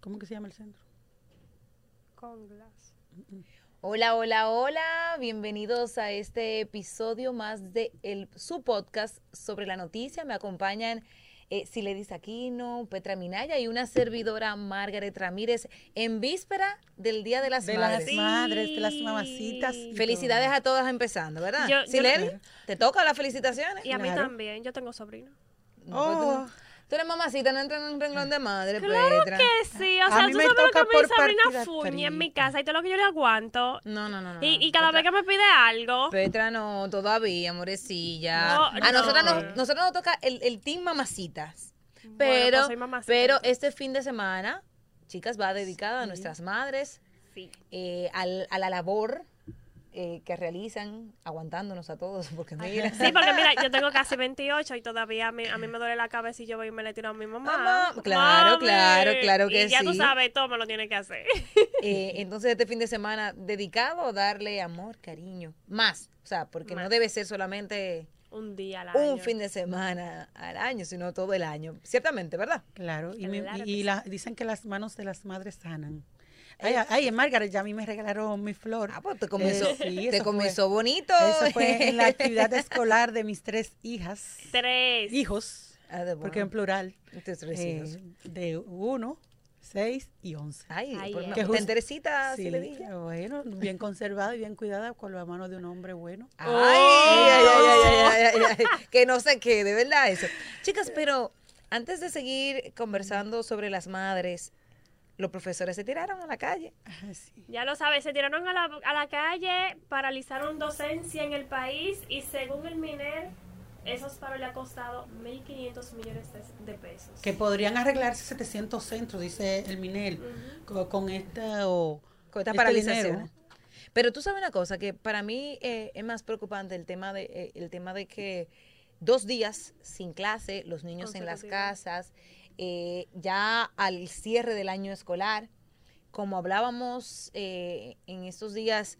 ¿Cómo que se llama el centro? Con glass. Hola, hola, hola. Bienvenidos a este episodio más de el, su podcast sobre la noticia. Me acompañan eh, Siledis Aquino, Petra Minaya y una servidora Margaret Ramírez en víspera del Día de las De Madres. las madres, de las mamacitas. Felicidades todo. a todas empezando, ¿verdad? Yo- ¿te toca las felicitaciones? Y a mí Claro. también, yo tengo sobrino. No, pues Oh. Tú eres mamacita, no entras en un renglón de madre, Claro Petra. que sí, o sea, tú me sabes lo toca que mi partida fuñe en mi casa y todo lo que yo le aguanto. No, no, no, no. Y, y cada vez que me pide algo, Petra no, todavía, morecilla. No, a nosotros no. nos, nosotros nos toca el, el team mamacitas. Bueno, Pero, pues soy mamacita, pero este fin de semana, chicas, va dedicada a nuestras madres, sí. eh, al- a la labor eh, que realizan, aguantándonos a todos, porque mira. Sí, porque mira, yo tengo casi 28 y todavía a mí, a mí me duele la cabeza y yo voy y me le tiro a mi mamá. Mamá, claro, claro, claro que y ya tú sí. sabes, todo me lo tiene que hacer. Eh, entonces, este fin de semana dedicado a darle amor, cariño, más. O sea, porque no debe ser solamente Un día al año. un fin de semana al año, sino todo el año. Ciertamente, ¿verdad? Claro, y, Claro y- y sí. la- dicen que las manos de las madres sanan. Ay, ay, en Margaret ya a mí me regalaron mi flor. Ah, pues te comenzó, Eh, sí, te comenzó bonito. Fue, eso fue en la actividad escolar de mis tres hijas, Tres. hijos, Ah, de porque en plural, tres eh, hijos. de uno, seis y once. Ay, Ay, por eh. una- Que ¿te justo- enterecita, Sí, Siledilla? bueno, bien conservada y bien cuidada con la mano de un hombre bueno. Ay, ay, ay, ay, ay, ay, ay, que no se quede, ¿verdad? Eso. Chicas, pero antes de seguir conversando sobre las madres, los profesores se tiraron a la calle. Sí. Ya lo sabes, se tiraron a la, a la calle, paralizaron docencia en el país y según el MINER, esos paros le ha costado 1.500 millones de, de pesos. Que podrían arreglarse 700 centros, dice el co- con, esta o con estas este paralizaciones. dinero. Pero tú sabes una cosa, que para mí eh, es más preocupante el tema de eh, el tema de que dos días sin clase, los niños en las casas, eh, ya al cierre del año escolar, como hablábamos eh, en estos días,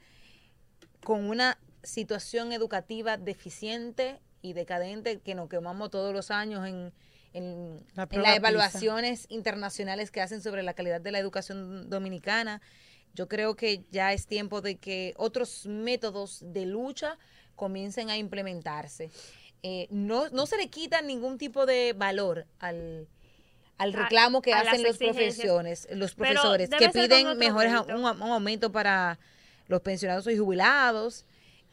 con una situación educativa deficiente y decadente que nos quemamos todos los años en, en, La en prueba las evaluaciones internacionales que hacen sobre la calidad de la educación dominicana. Yo creo que ya es tiempo de que otros métodos de lucha comiencen a implementarse. Eh, no, no se le quita ningún tipo de valor al, al reclamo que a hacen los profesores, los profesores que piden mejores un, un aumento para los pensionados y jubilados.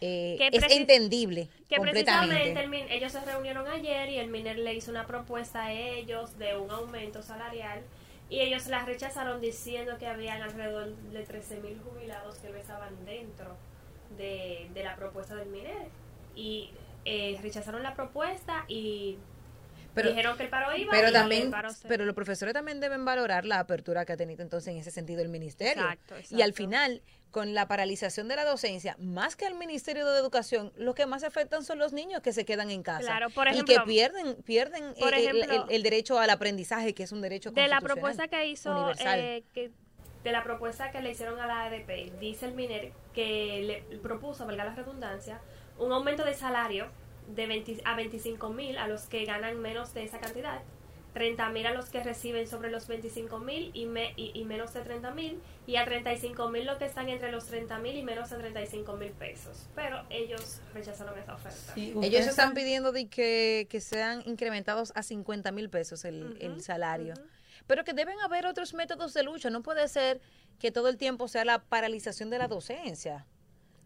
Eh, Que es entendible Que precisamente el ellos se reunieron ayer y el MINER le hizo una propuesta a ellos de un aumento salarial y ellos la rechazaron diciendo que habían alrededor de 13 mil jubilados que no estaban dentro de, de la propuesta del MINER. Y eh, rechazaron la propuesta y Pero- dijeron que el paro iba Pero y también, se- pero los profesores también deben valorar la apertura que ha tenido entonces en ese sentido el ministerio. Exacto, Y al final, con la paralización de la docencia, más que al Ministerio de Educación, lo que más afectan son los niños que se quedan en casa. Claro, por y que pierden, pierden por eh, el, ejemplo, el- el derecho al aprendizaje, que es un derecho de la propuesta que hizo eh, que de la propuesta que le hicieron a la ADP dice el MINER que le propuso valga la redundancia un aumento de salario de 20 a 25 mil a los que ganan menos de esa cantidad 30 mil a los que reciben sobre los 25 mil y, me- y, y menos de 30 mil y a 35 mil los que están entre los 30 mil y menos de 35 mil pesos pero ellos rechazaron esa oferta Sí, Ellos están pidiendo de que, que sean incrementados a 50 mil pesos el, el salario. Pero que deben haber otros métodos de lucha. No puede ser que todo el tiempo sea la paralización de la docencia.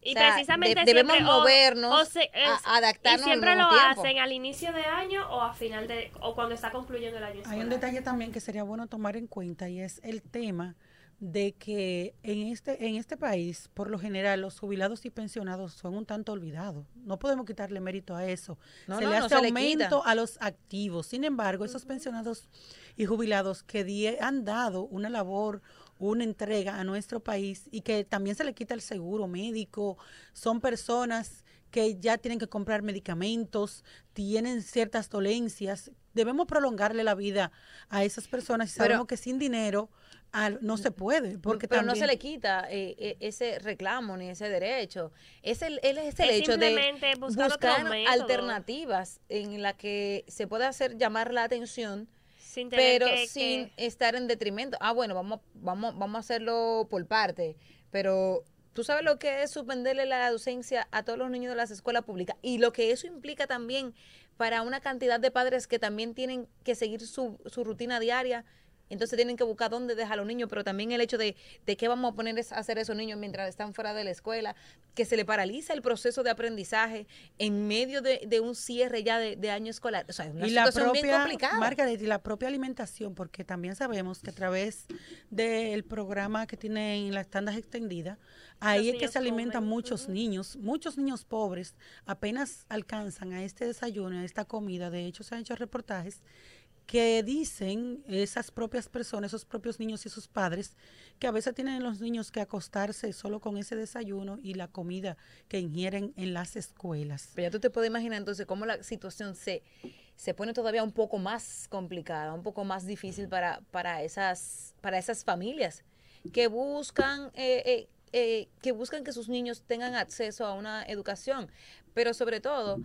Y O sea, precisamente de- debemos siempre, o- movernos, o se- a- es- adaptarnos Y siempre al lo tiempo. hacen al inicio de año o a final de o cuando está concluyendo el año Hay un detalle también que sería bueno tomar en cuenta y es el tema de que en este en este país, por lo general, los jubilados y pensionados son un tanto olvidados. No podemos quitarle mérito a eso. No, se no, le no hace se le aumento a los activos. Sin embargo, esos pensionados y jubilados que die- han dado una labor, una entrega a nuestro país y que también se le quita el seguro médico, son personas que ya tienen que comprar medicamentos, tienen ciertas dolencias. Debemos prolongarle la vida a esas personas y Pero- sabemos que sin dinero al- no se puede. Porque pero no también- se le quita eh, eh, ese reclamo ni ese derecho. Es el, es el Es hecho de simplemente buscar alternativas en la que se pueda hacer llamar la atención pero sin estar en detrimento. Ah, bueno, vamos, vamos, vamos a hacerlo por parte, pero tú sabes lo que es suspenderle la docencia a todos los niños de las escuelas públicas y lo que eso implica también para una cantidad de padres que también tienen que seguir su, su rutina diaria entonces tienen que buscar dónde dejar a los niños, pero también el hecho de, de qué vamos a poner a hacer esos niños mientras están fuera de la escuela, que se le paraliza el proceso de aprendizaje en medio de, un cierre ya de, año escolar. O sea, es una y situación la propia, bien complicada. Margaret, y la propia alimentación, porque también sabemos que a través del programa que tienen las tandas extendidas, ahí es que se alimentan muchos niños, muchos niños pobres apenas alcanzan a este desayuno, a esta comida. De hecho, se han hecho reportajes que dicen esas propias personas, esos propios niños y sus padres, que a veces tienen los niños que acostarse solo con ese desayuno y la comida que ingieren en las escuelas. Pero ya tú te puedes imaginar entonces cómo la situación se, se pone todavía un poco más complicada, un poco más difícil para, para, esas, para esas familias que buscan, eh, eh, eh, que buscan que sus niños tengan acceso a una educación, pero sobre todo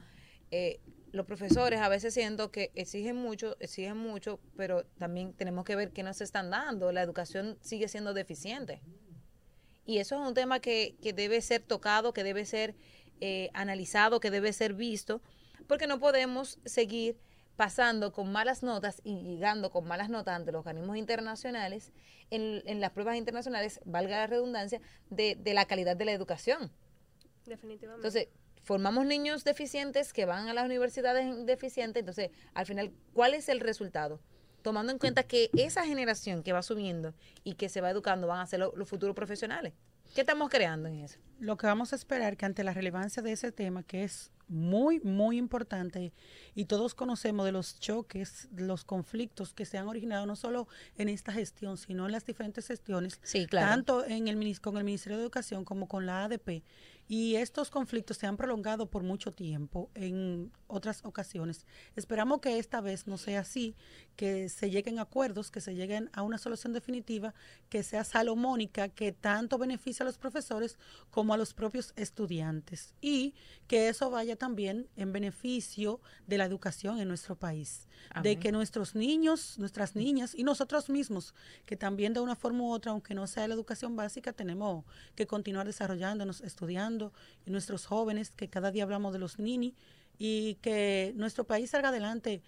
los profesores a veces siento que exigen mucho, exigen mucho, pero también tenemos que ver qué nos están dando. La educación sigue siendo deficiente. Y eso es un tema que, que debe ser tocado, que debe ser eh, analizado, que debe ser visto, porque no podemos seguir pasando con malas notas y llegando con malas notas ante los organismos internacionales, en, en las pruebas internacionales, valga la redundancia, de, de la calidad de la educación. Definitivamente. Entonces, formamos niños deficientes que van a las universidades deficientes, entonces, al final, ¿cuál es el resultado? Tomando en cuenta que esa generación que va subiendo y que se va educando van a ser los futuros profesionales. ¿Qué estamos creando en eso? Lo que vamos a esperar que ante la relevancia de ese tema, que es muy, muy importante y todos conocemos de los choques, los conflictos que se han originado no solo en esta gestión, sino en las diferentes gestiones, tanto en el, con el Ministerio de Educación como con la ADP, y estos conflictos se han prolongado por mucho tiempo en otras ocasiones. Esperamos que esta vez no sea así, que se lleguen a acuerdos, que se lleguen a una solución definitiva, que sea salomónica, que tanto beneficie a los profesores como a los propios estudiantes. Y que eso vaya también en beneficio de la educación en nuestro país, de que nuestros niños, nuestras niñas y nosotros mismos, que también de una forma u otra, aunque no sea la educación básica, tenemos que continuar desarrollándonos, estudiando, y nuestros jóvenes, que cada día hablamos de los nini, y que nuestro país salga adelante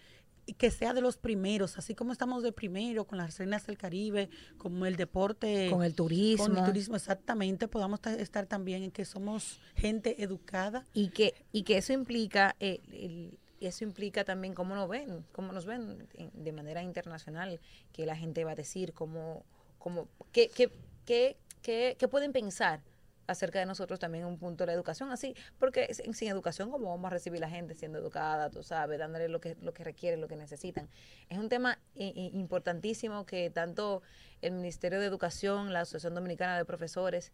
y que sea de los primeros, así como estamos de primero con las reinas del Caribe, como el deporte, con el turismo, con el turismo. exactamente, podamos estar también en que somos gente educada. Y que y que eso implica eh, eso implica también cómo nos ven, cómo nos ven de manera internacional, que la gente va a decir cómo cómo qué qué qué, qué pueden pensar acerca de nosotros también un punto de la educación, así, porque sin, educación, ¿cómo vamos a recibir a la gente siendo educada, tú sabes, dándole lo que, lo que requieren, lo que necesitan? Es un tema importantísimo que tanto el Ministerio de Educación, la Asociación Dominicana de Profesores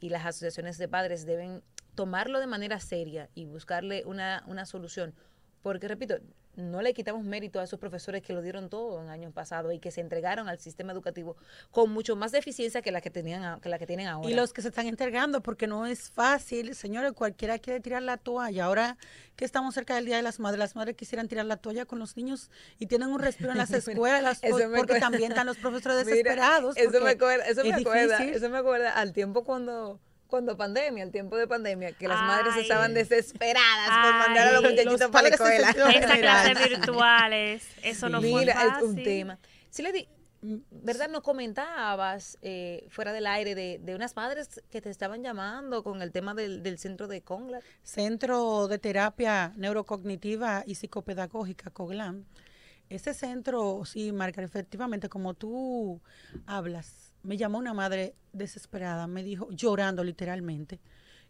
y las asociaciones de padres deben tomarlo de manera seria y buscarle una, una solución. Porque, repito, no le quitamos mérito a esos profesores que lo dieron todo en años pasados y que se entregaron al sistema educativo con mucho más deficiencia que la que tenían que la que tienen ahora. Y los que se están entregando porque no es fácil, señores, cualquiera quiere tirar la toalla. Ahora que estamos cerca del Día de las Madres, las madres quisieran tirar la toalla con los niños y tienen un respiro en las escuelas porque también están los profesores desesperados. eso me acuerda, eso me acuerda, eso me acuerda al tiempo cuando cuando pandemia, el tiempo de pandemia, que las madres estaban desesperadas por mandar a los muchachitos para la escuela. Esas clases virtuales, eso no fue fácil. es un tema. Sí, le di, ¿verdad? No comentabas eh, fuera del aire de, de, unas madres que te estaban llamando con el tema del, del centro de CONGLAD. Centro de Terapia Neurocognitiva y Psicopedagógica, COGLAM. Ese centro, sí, Marca, efectivamente, como tú hablas, me llamó una madre desesperada, me dijo, llorando literalmente.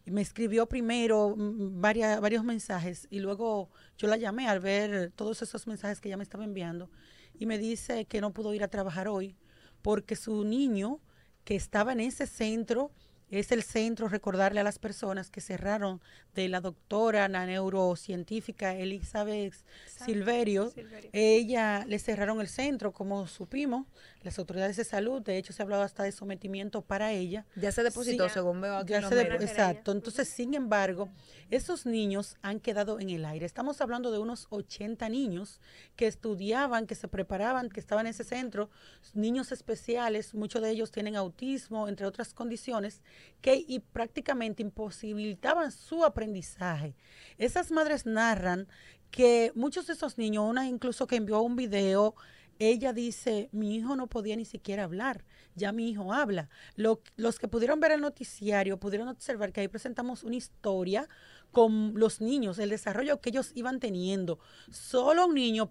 Y me escribió primero mm, varias, varios mensajes y luego yo la llamé al ver todos esos mensajes que ella me estaba enviando y me dice que no pudo ir a trabajar hoy porque su niño que estaba en ese centro es el centro, recordarle a las personas que cerraron de la doctora, la neurocientífica Elizabeth Silverio. Silverio. Ella le cerraron el centro, como supimos, las autoridades de salud, de hecho se ha hablado hasta de sometimiento para ella. Ya se depositó, según veo aquí. Ya se exacto. Entonces, sin embargo, esos niños han quedado en el aire. Estamos hablando de unos 80 niños que estudiaban, que se preparaban, que estaban en ese centro, niños especiales, muchos de ellos tienen autismo, entre otras condiciones, que y prácticamente imposibilitaban su aprendizaje. Esas madres narran que muchos de esos niños, una incluso que envió un video, ella dice, mi hijo no podía ni siquiera hablar, ya mi hijo habla. los que pudieron ver el noticiario pudieron observar que ahí presentamos una historia con los niños, el desarrollo que ellos iban teniendo. Solo un niño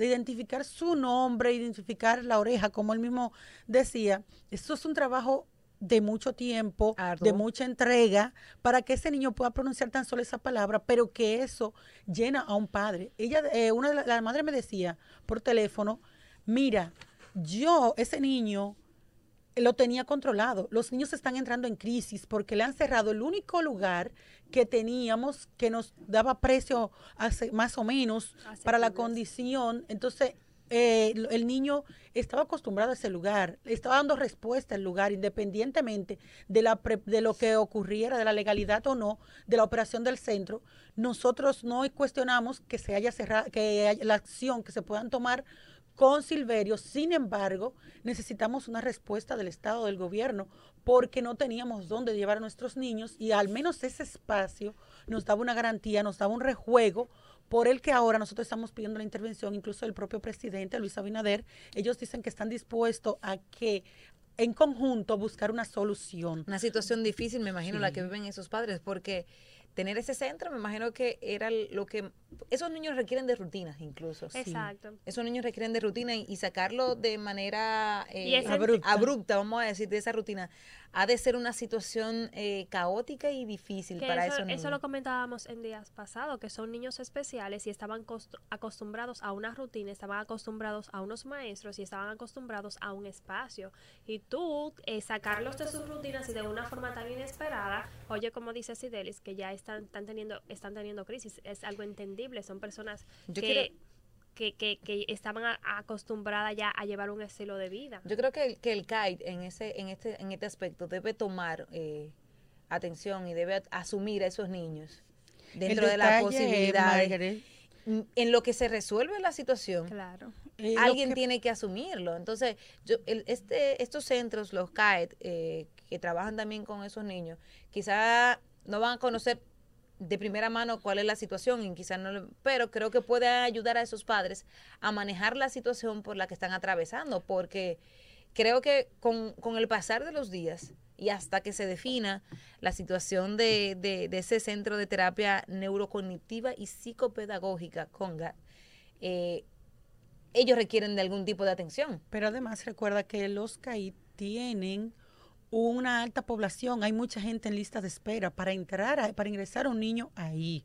identificar su nombre, identificar la oreja, como él mismo decía, eso es un trabajo de mucho tiempo, de mucha entrega, para que ese niño pueda pronunciar tan solo esa palabra, pero que eso llena a un padre. Ella, eh, una de las la madres me decía por teléfono, mira, yo, ese niño, lo tenía controlado. Los niños están entrando en crisis porque le han cerrado el único lugar que teníamos que nos daba precio hace, más o menos para la condición. Entonces, eh, el niño estaba acostumbrado a ese lugar, estaba dando respuesta al lugar, independientemente de, la de lo que ocurriera, de la legalidad o no, de la operación del centro. Nosotros no cuestionamos que se haya cerrado, que haya la acción que se puedan tomar con Silverio. Sin embargo, necesitamos una respuesta del Estado, del gobierno, porque no teníamos dónde llevar a nuestros niños y al menos ese espacio nos daba una garantía, nos daba un rejuego por el que ahora nosotros estamos pidiendo la intervención, incluso del propio presidente Luis Abinader. Ellos dicen que están dispuestos a que en conjunto buscar una solución. Una situación difícil, me imagino, la que viven esos padres, porque tener ese centro, me imagino que era lo que... Esos niños requieren de rutinas incluso. Exacto. Esos niños requieren de rutina y, sacarlo de manera eh, abrupta. abrupta, vamos a decir, de esa rutina ha de ser una situación eh, caótica y difícil para eso, esos niños. Eso lo comentábamos en días pasados, que son niños especiales y estaban acostumbrados a una rutina, estaban acostumbrados a unos maestros y estaban acostumbrados a un espacio. Y tú eh, sacarlos de sus rutinas y de una forma tan inesperada, oye, como dice Sidelis, que ya están, están, teniendo, están teniendo crisis, es algo entendible, son personas que que, que, estaban acostumbradas ya a llevar un estilo de vida. Yo creo que el, que el CAID en, ese, en, este, en este aspecto debe tomar eh, atención y debe asumir a esos niños dentro de la posibilidad en lo que se resuelve la situación. Claro. Eh, alguien tiene que asumirlo. Entonces, yo, este, estos centros, los CAED, eh, que trabajan también con esos niños, quizá no van a conocer de primera mano cuál es la situación y quizás no pero creo que puede ayudar a esos padres a manejar la situación por la que están atravesando porque creo que con, el pasar de los días y hasta que se defina la situación de, de, ese centro de terapia neurocognitiva y psicopedagógica CONGA eh, ellos requieren de algún tipo de atención. Pero además recuerda que los CAI tienen una alta población, hay mucha gente en lista de espera para entrar, para ingresar a un niño ahí.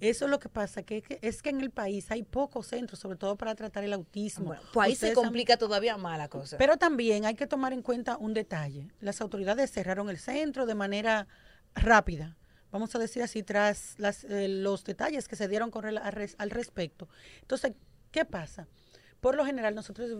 Eso es lo que pasa, que, es que en el país hay pocos centros, sobre todo para tratar el autismo. pues ahí se complica todavía más la cosa. Pero también hay que tomar en cuenta un detalle. Las autoridades cerraron el centro de manera rápida, vamos a decir así, tras eh, los detalles que se dieron con, al, al respecto. Entonces, ¿qué pasa? Por lo general, nosotros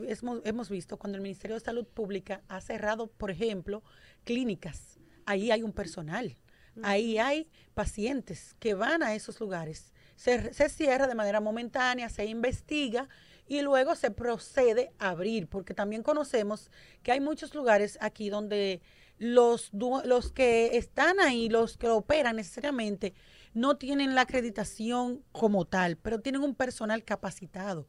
hemos, visto cuando el Ministerio de Salud Pública ha cerrado, por ejemplo, clínicas. Ahí hay un personal, ahí hay pacientes que van a esos lugares. Se, se, cierra de manera momentánea, se investiga y luego se procede a abrir, porque también conocemos que hay muchos lugares aquí donde los, los que están ahí, los que operan necesariamente, no tienen la acreditación como tal, pero tienen un personal capacitado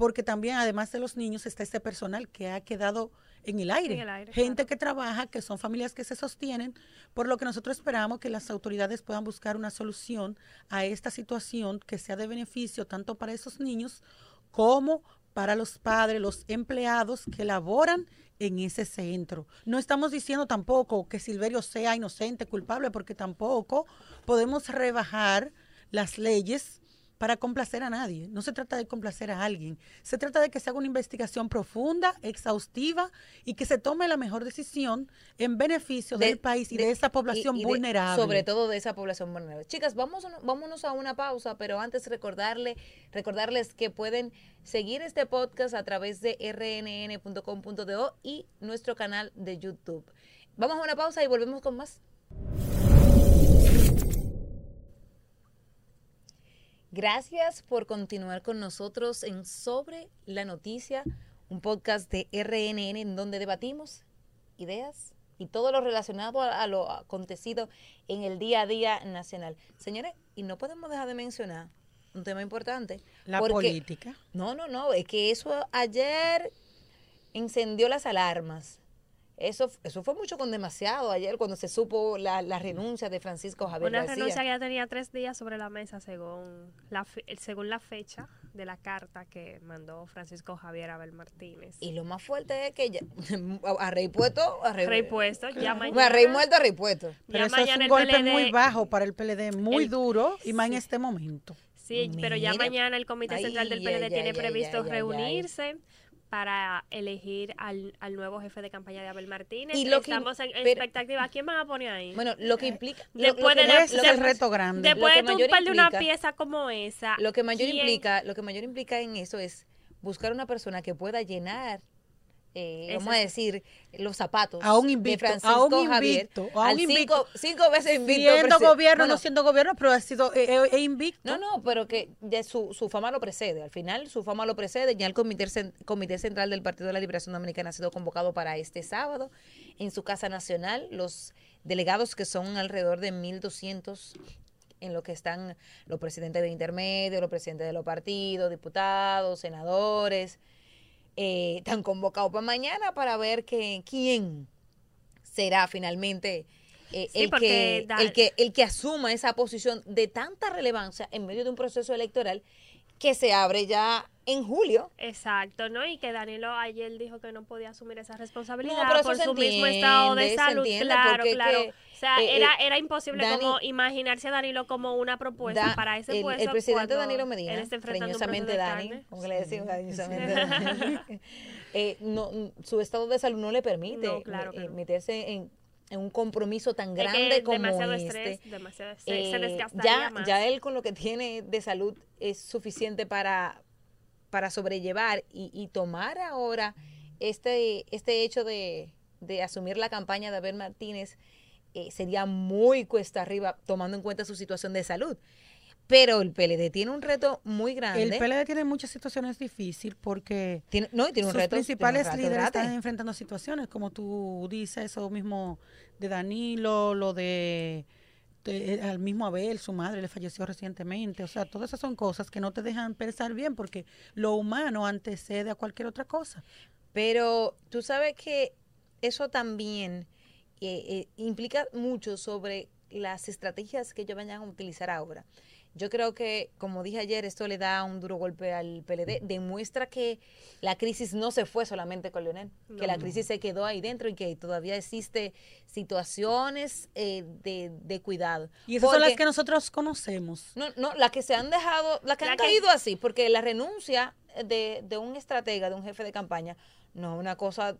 porque también además de los niños está este personal que ha quedado en el aire, gente que trabaja, que son familias que se sostienen, por lo que nosotros esperamos que las autoridades puedan buscar una solución a esta situación que sea de beneficio tanto para esos niños como para los padres, los empleados que laboran en ese centro. No estamos diciendo tampoco que Silverio sea inocente, culpable, porque tampoco podemos rebajar las leyes para complacer a nadie. No se trata de complacer a alguien. Se trata de que se haga una investigación profunda, exhaustiva y que se tome la mejor decisión en beneficio De- del país y de, de- esa población y- y de- vulnerable. sobre todo de esa población vulnerable. Chicas, vamos, vámonos a una pausa, pero antes recordarle, recordarles que pueden seguir este podcast a través de rnn.com.do y nuestro canal de YouTube. Vamos a una pausa y volvemos con más. Gracias por continuar con nosotros en Sobre la Noticia, un podcast de RNN en donde debatimos ideas y todo lo relacionado a, lo acontecido en el día a día nacional. Señores, y no podemos dejar de mencionar un tema importante. la porque- política. No, no, no, es que eso ayer encendió las alarmas. Eso, eso fue mucho con demasiado ayer cuando se supo la, la renuncia de Francisco Javier Una García. renuncia que ya tenía tres días sobre la mesa según la, fe- según la fecha de la carta que mandó Francisco Javier Abel Martínez. Y lo más fuerte es que ya, a rey puesto, a rey, Rey puesto, ya mañana. a rey muerto, a rey puesto. Pero eso es un golpe PLD muy bajo para el PLD, muy el- duro y más en este momento. Sí, pero ya mañana el Comité Ay, Central del PLD tiene previsto reunirse para elegir al, al nuevo jefe de campaña de Abel Martínez. Y lo que- Estamos en pero- expectativa. ¿A quién van a poner ahí? Bueno, lo que implica... lo- Después lo que de es que el reto grande. Después de tú perder una implica- pieza como esa. Lo que mayor ¿quién- implica, lo que mayor implica en eso es buscar una persona que pueda llenar, eh, vamos a decir, los zapatos A un de invicto, Francisco a un Javier, invicto, a al un cinco, invicto. cinco veces invicto. Siendo gobierno, Bueno, no siendo gobierno, pero ha sido eh, eh, invicto. no, no, pero que ya su, su fama lo precede. Al final, su fama lo precede. Ya el Comité, Comité Central del Partido de la Liberación Dominicana ha sido convocado para este sábado en su Casa Nacional. Los delegados, que son alrededor de 1.200 en lo que están los presidentes de intermedio, los presidentes de los partidos, diputados, senadores, eh, están convocados para mañana para ver que, quién será finalmente eh, Sí, el, que, el, que, el que asuma esa posición de tanta relevancia en medio de un proceso electoral que se abre ya en julio. Exacto, ¿no? Y que Danilo ayer dijo que no podía asumir esa responsabilidad No, pero por su mismo estado de salud. claro, claro. que, o sea, eh, era, eh, era imposible Dani- como imaginarse a Danilo como una propuesta Da- para ese el, puesto. el presidente Danilo él Medina, está cariñosamente Dani, como que le decimos cariñosamente Dani, eh, no, su estado de salud no le permite No, claro eh, meterse en un compromiso tan Es grande que como demasiado este. estrés, demasiado estrés, se Eh, desgastaría ya, más. ya él con lo que tiene de salud es suficiente para, para sobrellevar y, y tomar ahora este, este hecho de, de asumir la campaña de Abel Martínez eh, sería muy cuesta arriba tomando en cuenta su situación de salud. Pero el PLD tiene un reto muy grande. El PLD tiene muchas situaciones difíciles porque tiene, no, tiene un sus reto. principales tiene un líderes grande. están enfrentando situaciones, como tú dices, eso mismo de Danilo, lo de, de- eh, al mismo Abel, su madre le falleció recientemente, o sea, todas esas son cosas que no te dejan pensar bien porque lo humano antecede a cualquier otra cosa. Pero tú sabes que eso también eh, eh, implica mucho sobre las estrategias que ellos vayan a utilizar ahora. Yo creo que, como dije ayer, esto le da un duro golpe al PLD. Demuestra que la crisis no se fue solamente con Leonel, que la No. crisis se quedó ahí dentro y que todavía existe situaciones eh, de, de cuidado. Y esas son las Porque- que nosotros conocemos. no, no, las que se han dejado, las que La han que- caído así, porque la renuncia de, de un estratega, de un jefe de campaña, no es una cosa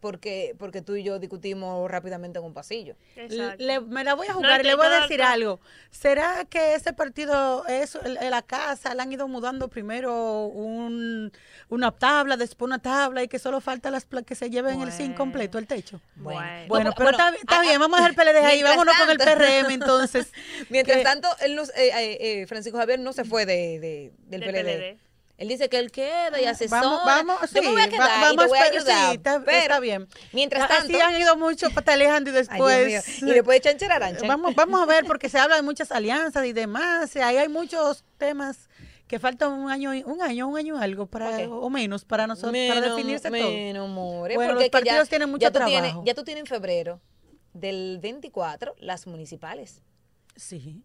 porque, porque tú y yo discutimos rápidamente en un pasillo. Le- me la voy a No, jugar y le voy a decir algo. ¿Será que ese partido, es en la casa, le han ido mudando primero un, una tabla, después una tabla y que solo falta las pla- que se lleven el zinc completo, el techo? Bueno. Bueno, No, pero bueno, está, está ah, bien, vamos a dejar el PLD ahí, vámonos con el tanto- PRM entonces. Mientras que- tanto, él nos- eh, eh, eh, Francisco Javier no se fue de, de- del Del PLD. PLD. Él dice que él queda y asesora. Vamos, vamos, sí, yo me voy a va- quedar y vamos te voy a ayudar. sí, está, pero, está bien. Mientras Así tanto, han ido mucho pataleando y después... y después de chancherarancha. Vamos, vamos a ver, porque se habla de muchas alianzas y demás. Ahí hay muchos temas que faltan un año, un año, un año algo para, o menos para nosotros, para Menos- definirse todo. menos, more, Bueno, porque los ya- partidos tienen mucho ya tú tienes- trabajo. ya tú tienes en febrero del 24 las municipales. Sí.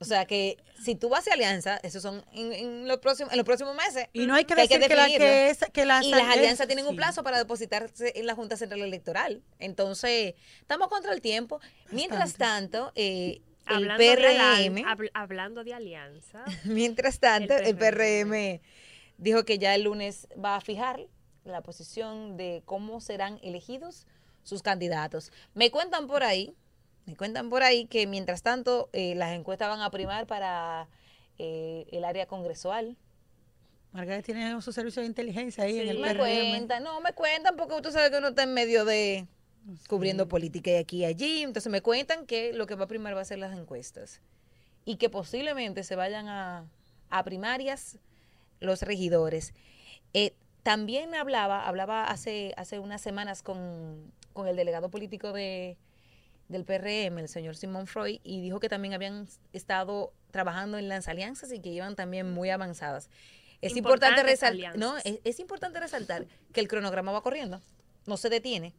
O sea que si tú vas hacia alianza, esos son en, en los próximos en los próximos meses. Y no hay que Que hay que decir que, la, que, es, que las y las alianzas tienen un plazo para depositarse en la Junta Central Electoral. Entonces, estamos contra el tiempo. Mientras tanto, eh, el Hablando PRM, habl- hablando de alianza. mientras tanto, el El PRM dijo que ya el lunes va a fijar la posición de cómo serán elegidos sus candidatos. Me cuentan por ahí, me cuentan por ahí que mientras tanto eh, las encuestas van a primar para eh, el área congresual. Margaret tiene su servicio de inteligencia ahí en el Me cuentan, no, me cuentan porque tú sabes que uno está en medio de cubriendo política y aquí y allí. Entonces me cuentan que lo que va a primar va a ser las encuestas y que posiblemente se vayan a, a primarias los regidores. Eh, también hablaba, hablaba hace, hace unas semanas con, con el delegado político de, del PRM, el señor Simón Freud, y dijo que también habían estado trabajando en las alianzas y que iban también muy avanzadas. Es importante resaltar, no, es, es importante resaltar que el cronograma va corriendo, no se detiene.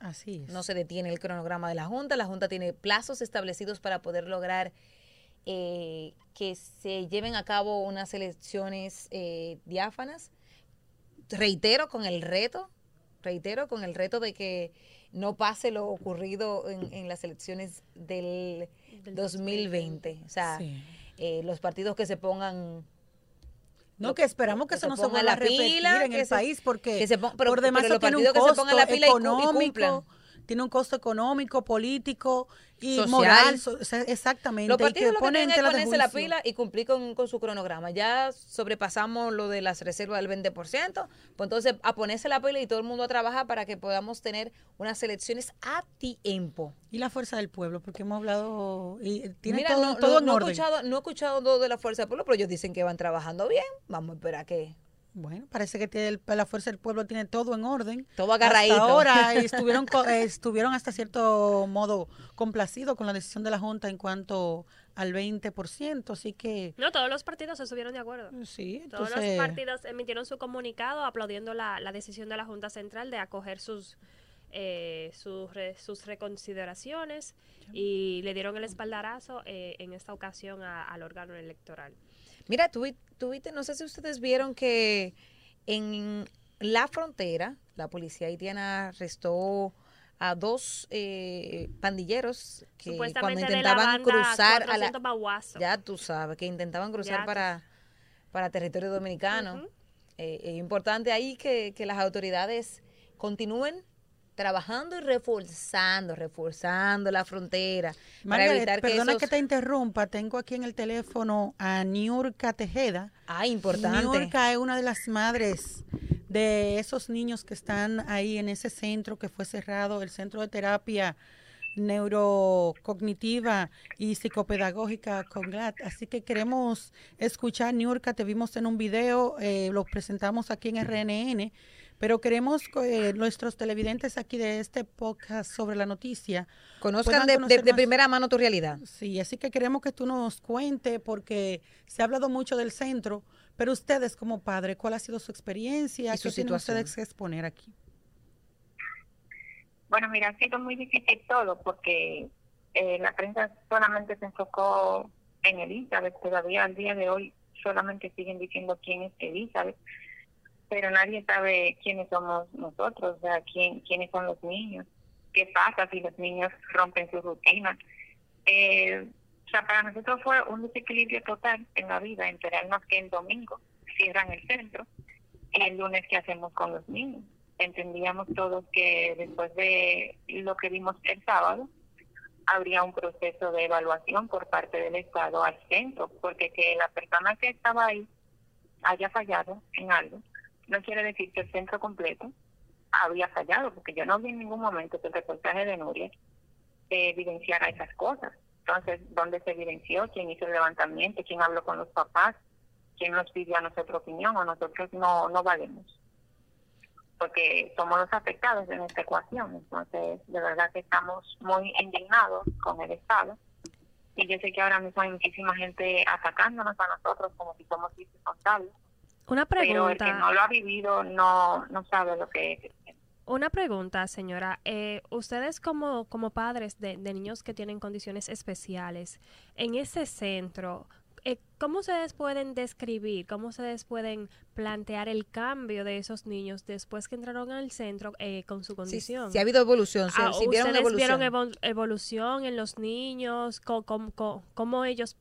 Así es. no se detiene el cronograma de la Junta, la Junta tiene plazos establecidos para poder lograr eh, que se lleven a cabo unas elecciones eh, diáfanas. Reitero con el reto, reitero con el reto de que no pase lo ocurrido en, en las elecciones del, Del 2020. O sea, Sí. eh, los partidos que se pongan No, lo- que esperamos que que eso se no se pongan vuelva a la repetir pila, en el se- país porque que se pon- pero- por demás pero eso los tiene un partidos que se costo pongan la pila y cumplan. Tiene un costo económico, político y Social. moral, so- exactamente. Los y partidos lo que ponen tienen es ponerse la pila y cumplir con, con su cronograma. Ya sobrepasamos lo de las reservas del 20%, pues entonces a ponerse la pila y todo el mundo a trabajar para que podamos tener unas elecciones a tiempo. Y la fuerza del pueblo, porque hemos hablado y tiene Mira, todo, no, todo no- en no he escuchado, no he escuchado lo de la Fuerza del Pueblo, pero ellos dicen que van trabajando bien. Vamos a esperar que Bueno, parece que tiene el- la fuerza del pueblo tiene todo en orden. todo agarradito. Hasta ahora estuvieron, co- eh, estuvieron hasta cierto modo complacidos con la decisión de la Junta en cuanto al 20%, así que No, todos los partidos se estuvieron de acuerdo. sí, Todos los partidos emitieron su comunicado aplaudiendo la, la decisión de la Junta Central de acoger sus eh, sus, re- sus reconsideraciones y le dieron el espaldarazo eh, en esta ocasión a- al órgano electoral. Mira, tú, vi- tú viste, no sé si ustedes vieron que en la frontera la policía haitiana arrestó a dos eh, pandilleros que cuando intentaban cruzar a la 400 Baguazo. ya tú sabes que intentaban cruzar Ya para para territorio dominicano. Eh, es importante ahí que, que las autoridades continúen trabajando y reforzando, reforzando la frontera para Margaret, que perdona esos... que te interrumpa, tengo aquí en el teléfono a Niurka Tejeda. Ah, importante. Niurka es una de las madres de esos niños que están ahí en ese centro que fue cerrado, el centro de terapia neurocognitiva y psicopedagógica Conglat. Así que queremos escuchar, Niurka, te vimos en un video, eh, lo presentamos aquí en RNN, pero queremos que nuestros televidentes aquí de este podcast sobre la noticia Conozcan de, primera mano tu realidad. Sí, así que queremos que tú nos cuente porque se ha hablado mucho del centro, pero ustedes como padre, ¿cuál ha sido su experiencia? Y su ¿Qué tienen situación. ustedes que exponer aquí? Bueno, mira, ha sido muy difícil todo porque eh, la prensa solamente se enfocó en Elizabeth, todavía al día de hoy solamente siguen diciendo quién es Elizabeth, pero nadie sabe quiénes somos nosotros, o sea, quién, quiénes son los niños, qué pasa si los niños rompen su rutina. Eh, o sea, para nosotros fue un desequilibrio total en la vida, enterarnos que el domingo cierran el centro y el lunes qué hacemos con los niños entendíamos todos que después de lo que vimos el sábado, habría un proceso de evaluación por parte del Estado al centro, porque que la persona que estaba ahí haya fallado en algo, no quiere decir que el centro completo había fallado, porque yo no vi en ningún momento que el reportaje de Nuria eh, evidenciara esas cosas. Entonces, ¿dónde se evidenció? ¿Quién hizo el levantamiento? ¿Quién habló con los papás? ¿Quién nos pidió a nuestra opinión? O nosotros no, no valemos porque somos los afectados en esta ecuación. Entonces, de verdad que estamos muy indignados con el Estado. Y yo sé que ahora mismo hay muchísima gente atacándonos a nosotros como si somos irresponsables. Una Pero el que pregunta. no lo ha vivido no, no sabe lo que es. Una pregunta, señora. Eh, ustedes como, como padres de, de niños que tienen condiciones especiales, en ese centro, eh, ¿cómo ustedes pueden describir, cómo ustedes pueden plantear el cambio de esos niños después que entraron al centro eh, con su condición? sí ha habido evolución, sí, Ah, sí vieron ¿Ustedes evolución. vieron evol- evolución en los niños? Co- ¿Cómo ellos,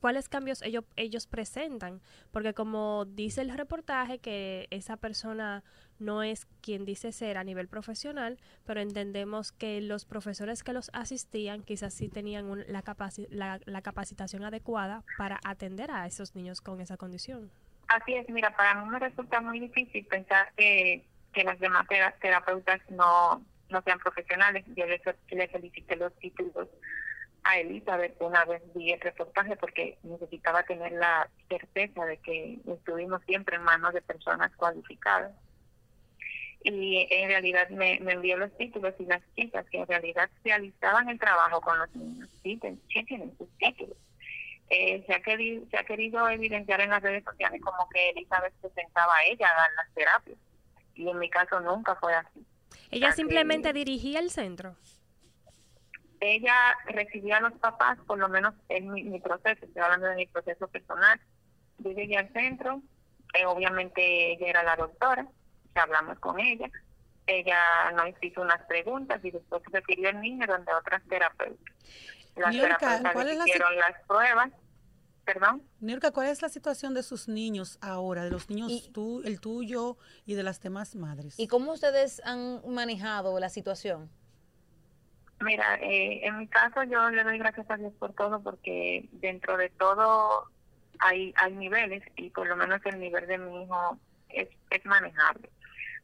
cuáles cambios ellos, ellos presentan? Porque como dice el reportaje, que esa persona no es quien dice ser a nivel profesional, pero entendemos que los profesores que los asistían quizás sí tenían un- la, capaci- la, capacitación adecuada para atender a esos niños con esa condición. Así es, mira, para mí me resulta muy difícil pensar que, que las demás tera- terapeutas no, no sean profesionales. Yo le, le felicité los títulos a Elizabeth una vez vi el reportaje porque necesitaba tener la certeza de que estuvimos siempre en manos de personas cualificadas. Y en realidad me, me envió los títulos y las chicas que en realidad realizaban el trabajo con los niños, sí, sí tienen sus títulos eh, se, ha querido, se ha querido evidenciar en las redes sociales como que Elizabeth se sentaba a ella a dar las terapias. Y en mi caso nunca fue así. Ella simplemente dirigía el centro. Ella recibía a los papás, por lo menos en mi, mi proceso, estoy hablando de mi proceso personal. Yo llegué al centro, eh, obviamente ella era la doctora, hablamos con ella. Ella nos hizo unas preguntas y después se refirió el niño donde otras terapeutas. Las Niurka, terapeutas ¿cuál es la hicieron las pruebas. Perdón. Nirka, ¿cuál es la situación de sus niños ahora, de los niños Y- tú, el tuyo y de las demás madres? ¿Y cómo ustedes han manejado la situación? Mira, eh, en mi caso yo le doy gracias a Dios por todo porque dentro de todo hay, hay niveles y por lo menos el nivel de mi hijo es, es manejable.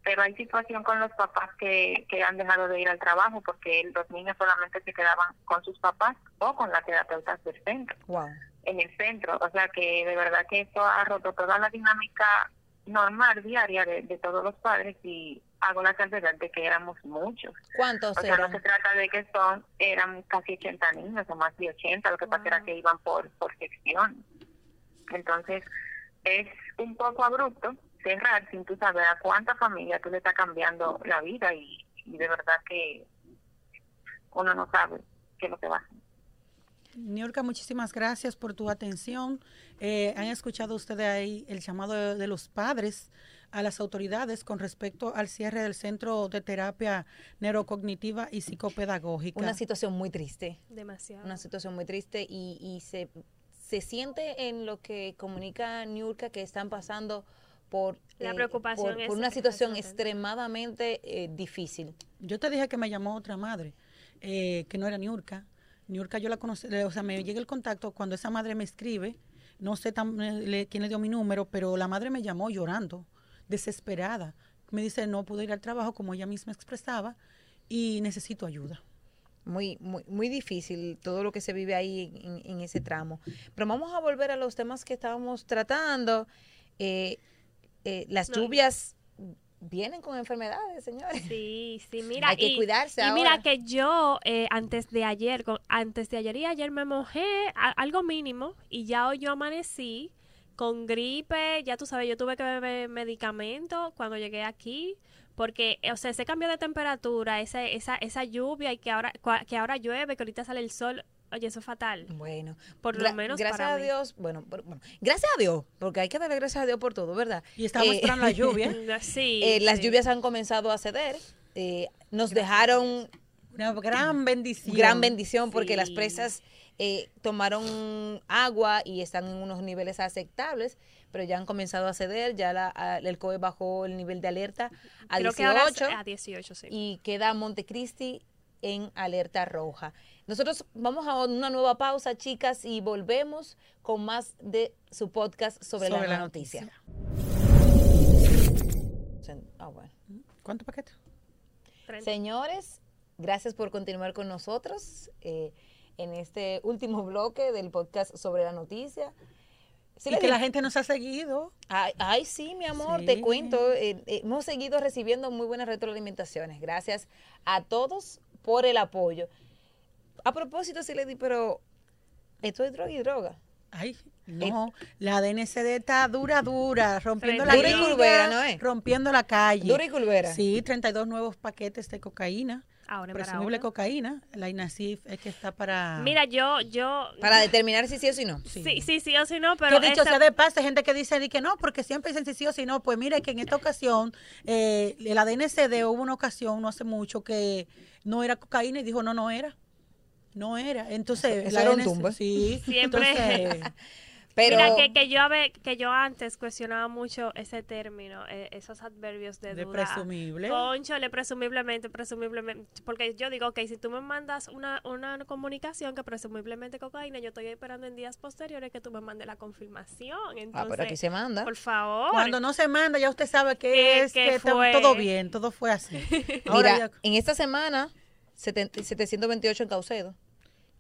Pero hay situación con los papás que, que han dejado de ir al trabajo porque los niños solamente se quedaban con sus papás o con la terapeuta del centro, Wow. en el centro. O sea que de verdad que esto ha roto toda la dinámica normal, diaria de, de todos los padres y hago la salvedad de que éramos muchos. ¿Cuántos O sea, no se trata de que son, eran casi 80 niños o más de 80, lo que pasa era que iban por, por sección. Entonces, es un poco abrupto cerrar sin tú saber a cuánta familia tú le estás cambiando la vida y, y de verdad que uno no sabe qué es lo que va a hacer. Niurka, muchísimas gracias por tu atención. Eh, han escuchado ustedes ahí el llamado de, de los padres a las autoridades con respecto al cierre del Centro de Terapia Neurocognitiva y Psicopedagógica. Una situación muy triste. Demasiado. Una situación muy triste y, y se, se siente en lo que comunica Niurka que están pasando por, La eh, preocupación por, una situación extremadamente eh, difícil. Yo te dije que me llamó otra madre, eh, que no era Niurka. Niurka yo la conocí, o sea, me llega el contacto cuando esa madre me escribe, no sé tam- eh, le- quién le dio mi número, pero la madre me llamó llorando, desesperada. Me dice, no pude ir al trabajo como ella misma expresaba y necesito ayuda. Muy, muy, muy difícil todo lo que se vive ahí en, en ese tramo. Pero vamos a volver a los temas que estábamos tratando. Eh, eh, las No. lluvias vienen con enfermedades, señores. Sí, sí, mira. Hay que y, cuidarse Y ahora. mira que yo eh, antes de ayer, con- antes de ayer y ayer me mojé a- algo mínimo y ya hoy yo amanecí con gripe, ya tú sabes, yo tuve que beber medicamento cuando llegué aquí porque, o sea, ese cambio de temperatura, esa, esa, esa lluvia y que ahora, cua- que ahora llueve, que ahorita sale el sol, oye, eso es fatal. Bueno, Por lo menos gracias para a mí. Dios, bueno, por- bueno, gracias a Dios, porque hay que darle gracias a Dios por todo, ¿verdad? Y estamos Eh, esperando la lluvia. Sí. Eh, las lluvias han comenzado a ceder, eh, nos dejaron Una gran bendición. gran bendición porque las presas eh, tomaron agua y están en unos niveles aceptables, pero ya han comenzado a ceder, ya la, a- el COE bajó el nivel de alerta a Creo que ahora es 18 a 18, sí. y queda Montecristi en alerta roja. Nosotros vamos a una nueva pausa, chicas, y volvemos con más de su podcast sobre, Sobre la, la noticia. Ah, bueno. ¿Cuántos paquetes? Treinta. Señores, gracias por continuar con nosotros eh, en este último bloque del podcast sobre la noticia. Sí, y que la gente nos ha seguido. Ay, ay, sí, mi amor, te cuento. eh, eh, hemos seguido recibiendo muy buenas retroalimentaciones. Gracias a todos por el apoyo. A propósito, sí le di, pero esto es droga y droga. Ay, no, la DNCD está dura, dura, rompiendo la Dura y curvera, ¿no es? rompiendo la calle. Dura y culvera. Sí, 32 nuevos paquetes de cocaína ahora en Presumible Barahona. cocaína. La INACIF es que está para... Mira, yo, yo... Para determinar si sí o si no. Sí, sí, sí o sí no, pero... que dicho esta- sea de paso, hay gente que dice di que no, porque siempre dicen si sí o si no. Pues mire que en esta ocasión, eh, la DNCD hubo una ocasión, no hace mucho, que no era cocaína y dijo no, no era. No era. Entonces, Eso la era un tumbe. Sí. Siempre- Entonces, Pero Mira, que, que, yo, ave- que yo antes cuestionaba mucho ese término, eh, esos adverbios de, de duda. presumible. Conchole, presumiblemente, presumiblemente. Porque yo digo, ok, si tú me mandas una, una comunicación que presumiblemente cocaína, yo estoy esperando en días posteriores que tú me mandes la confirmación. Entonces, ah, pero aquí se manda. por favor. Cuando no se manda, ya usted sabe que Que- es que que está fue. todo bien, todo fue así. Ahora Mira, ya- en esta semana, 70 728 en Caucedo,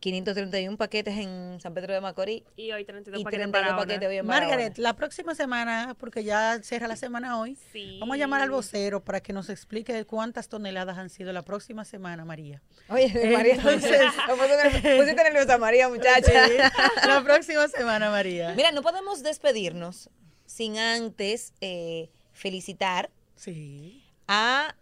531 paquetes en San Pedro de Macorís Y hoy 32 y paquetes en 32 Barahona. paquetes hoy en Margaret, la próxima semana, porque ya cierra la semana hoy, Sí. vamos a llamar al vocero para que nos explique cuántas toneladas han sido la próxima semana, María. Oye, María, Entonces- pusiste nerviosa María, muchacha. Sí, la próxima semana, María. Mira, no podemos despedirnos sin antes eh, felicitar Sí. a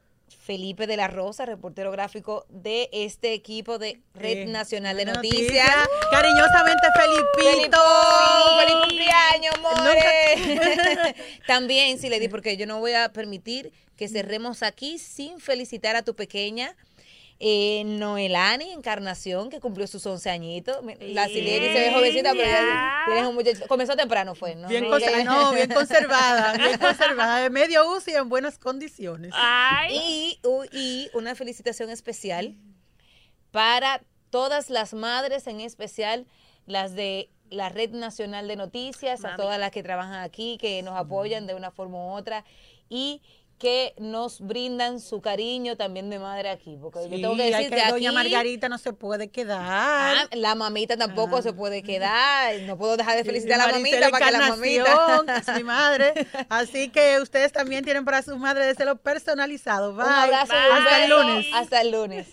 Felipe de la Rosa, reportero gráfico de este equipo de Red Nacional de Noticias. noticia. Cariñosamente. Felipito. ¡Feliz cumpleaños, more! También, sí, le di, porque yo no voy a permitir que cerremos aquí sin felicitar a tu pequeña eh, Noelani Encarnación, que cumplió sus 11 añitos. La Sileni se ve jovencita, pero ya tienes un muchacho. Comenzó temprano, fue, ¿no? Bien, Sí. conser- no, bien conservada, bien conservada, de medio uso y en buenas condiciones. Ay, Y, una felicitación especial para todas las madres, en especial las de la Red Nacional de Noticias, a todas las que trabajan aquí, que nos apoyan de una forma u otra y que nos brindan su cariño también de madre aquí. Porque yo tengo que decir que que doña aquí, Margarita no se puede quedar. ah, la mamita tampoco Ah. se puede quedar. No puedo dejar de Sí, felicitar a la mamita para que la mamita... es mi madre. Así que ustedes también tienen para sus madres deseo personalizado. Bye. Un abrazo Hasta el lunes. Hasta el lunes.